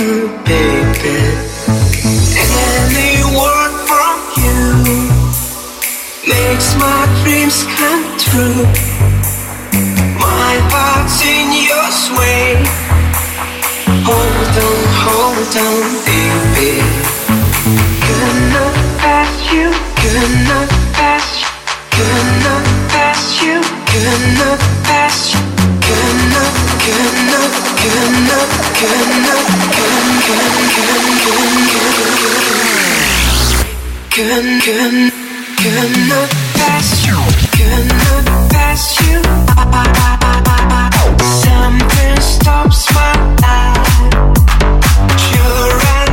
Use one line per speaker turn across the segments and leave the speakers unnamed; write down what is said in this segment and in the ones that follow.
Any word from you makes my dreams come true. My heart's in your sway. Hold on, hold on, baby. Gonna pass you, gonna pass you, gonna pass you, pass Something stops my life. Sure, I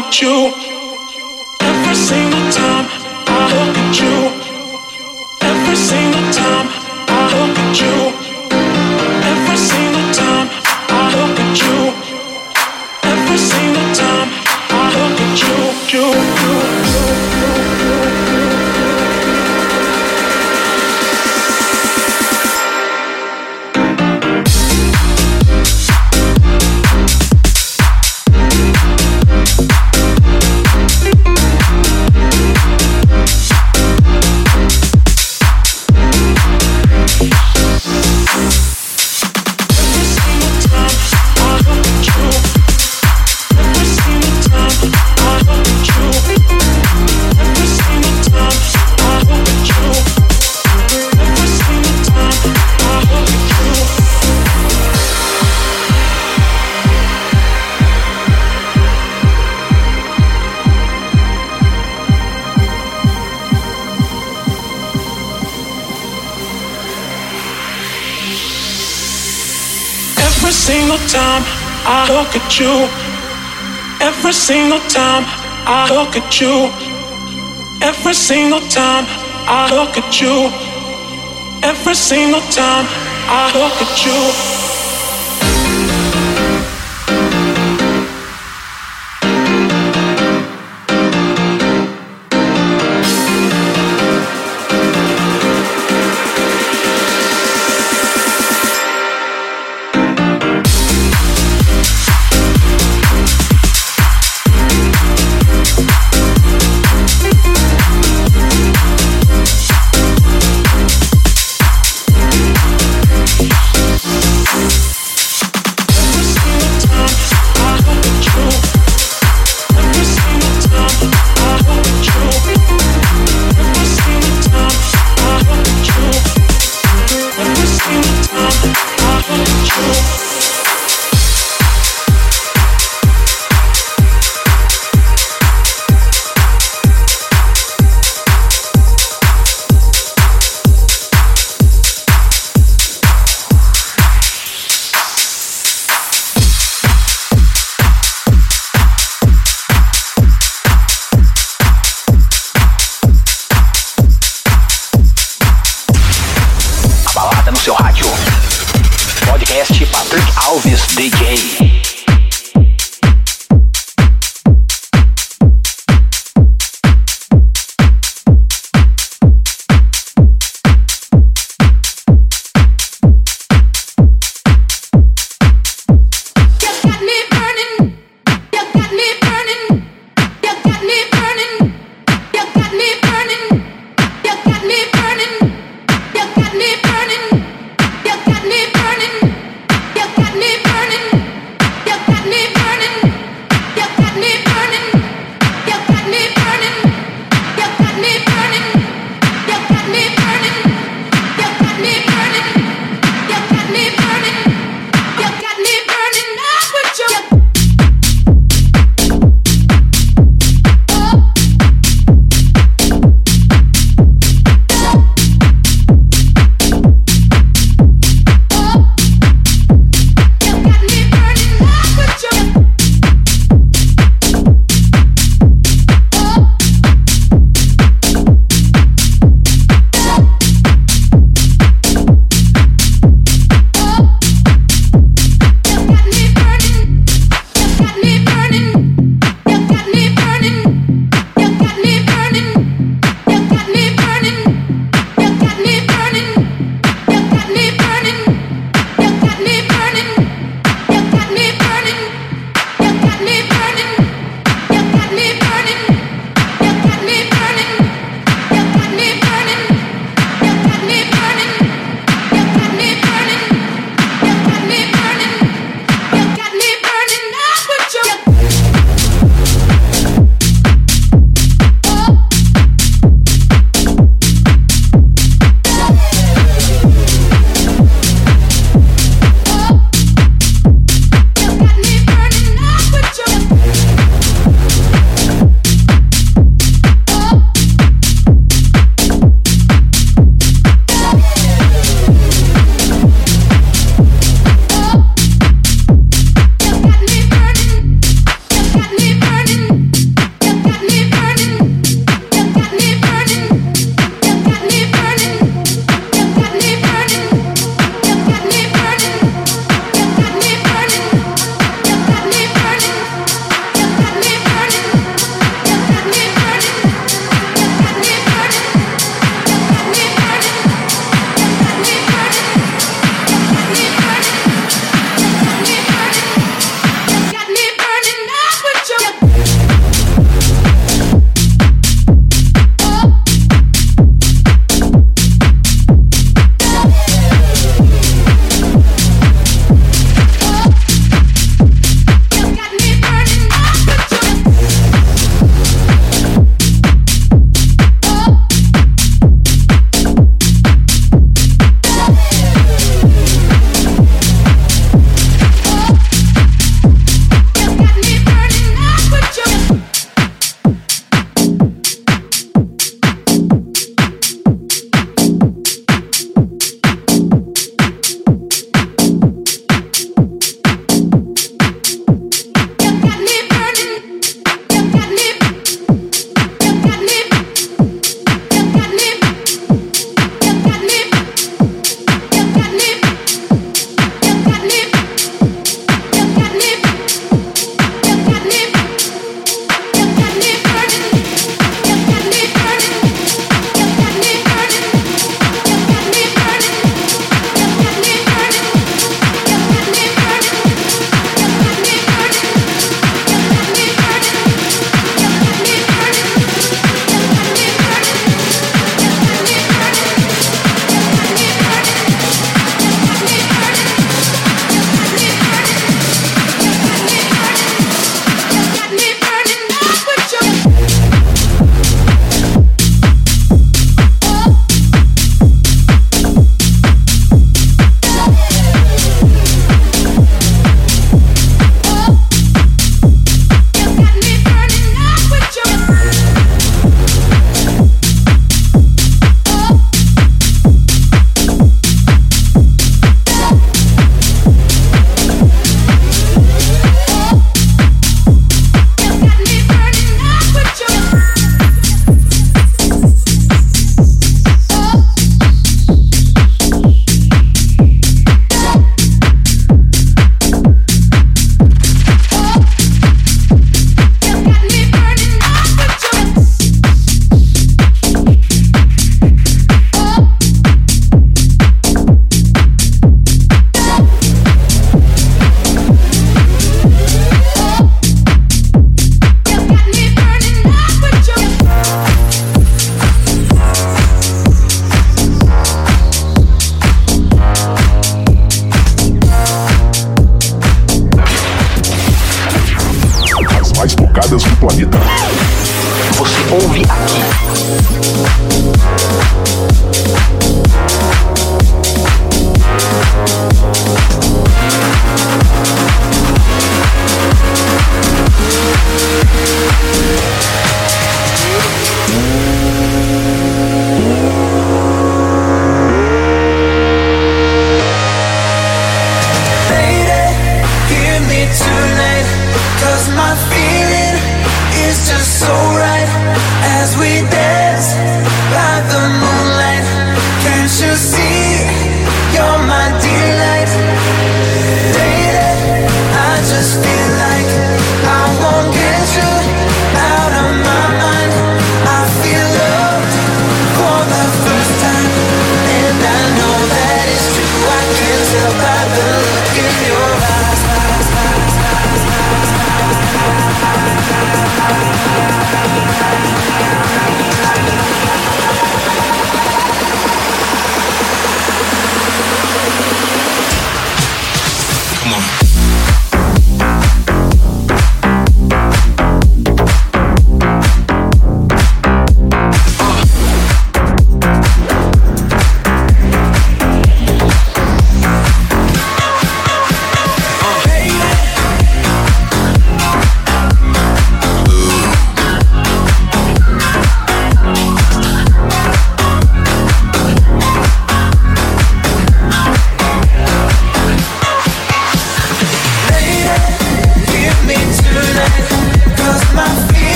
at you. time I look at you, every single time I look at you, every single time I look at you, every single time I look at you.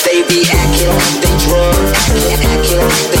they be
acting, they drunk, acting, acting.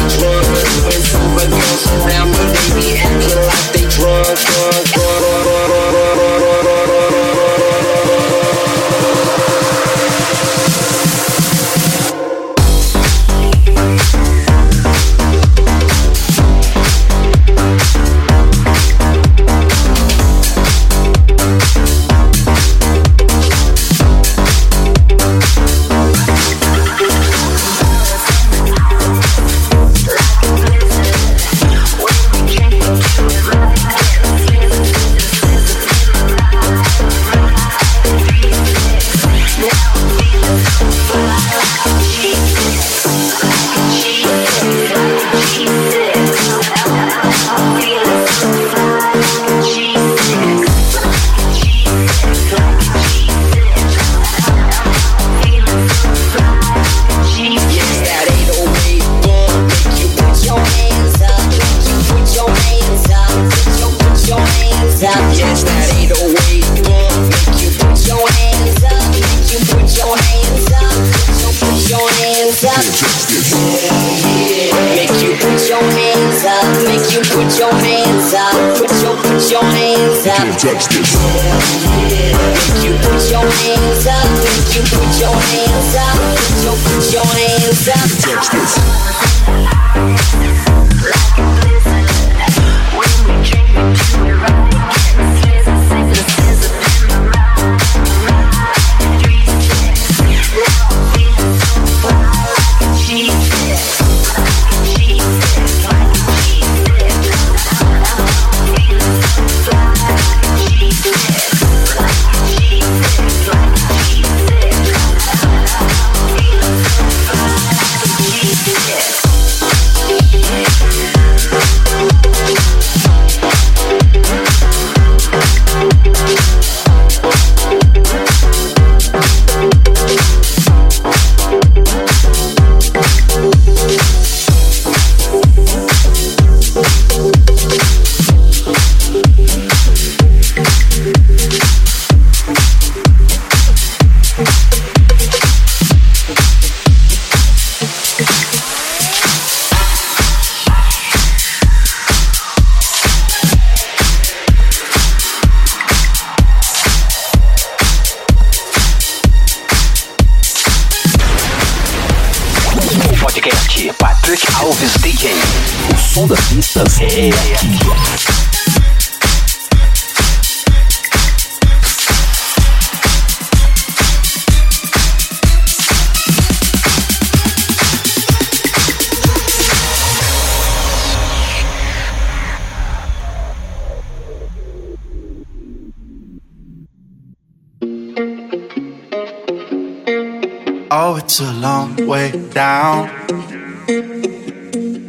Down.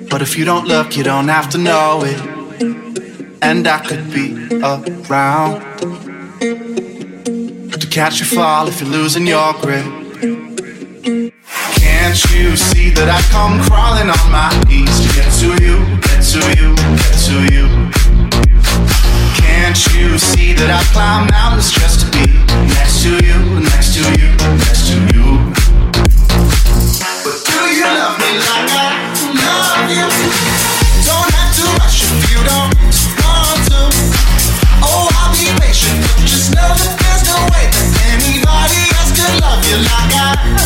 But if you don't look, you don't have to know it. And I could be around to catch you fall if you're losing your grip. Can't you see that I come crawling on my knees to get to you, get to you, get to you? Can't you see that I climb mountains just to be next to you, next to you, next to you?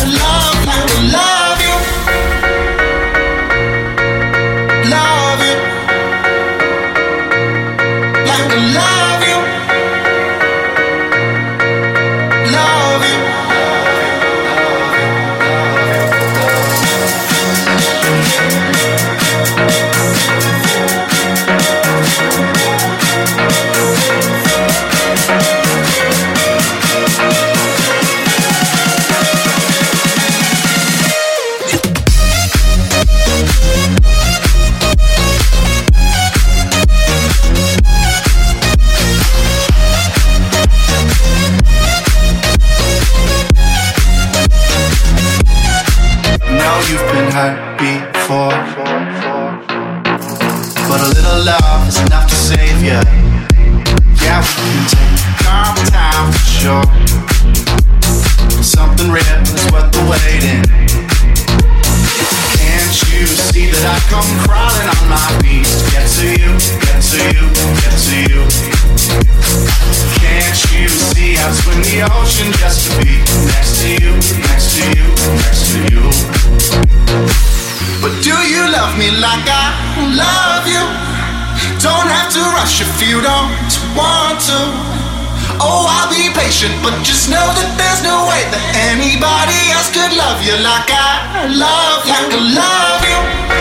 Love love love you like I love you, like I love you.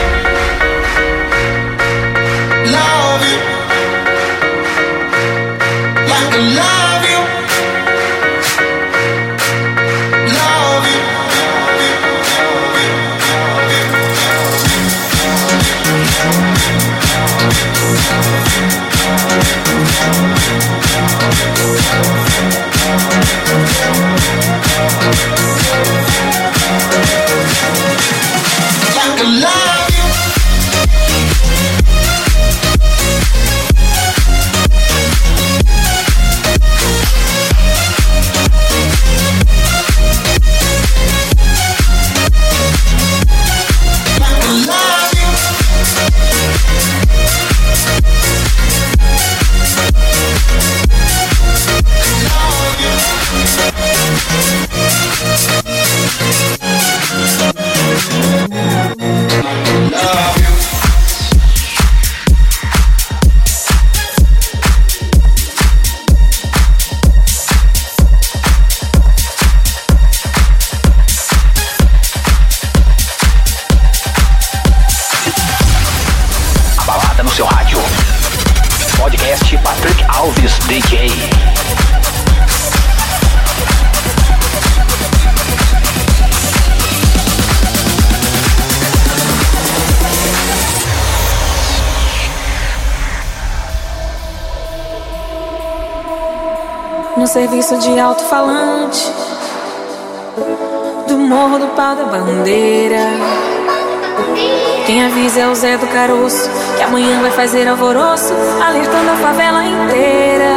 Caroço Que amanhã vai fazer alvoroço Alertando a favela inteira.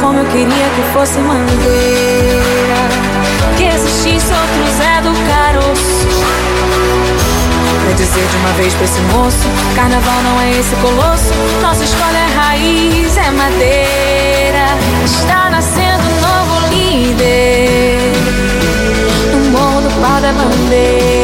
Como eu queria que fosse mangueira Que existisse outro Zé do Caroço. Pra dizer de uma vez pra esse moço Carnaval não é esse colosso Nossa escola é raiz, é madeira. Está nascendo um novo líder No morro do pau da bandeira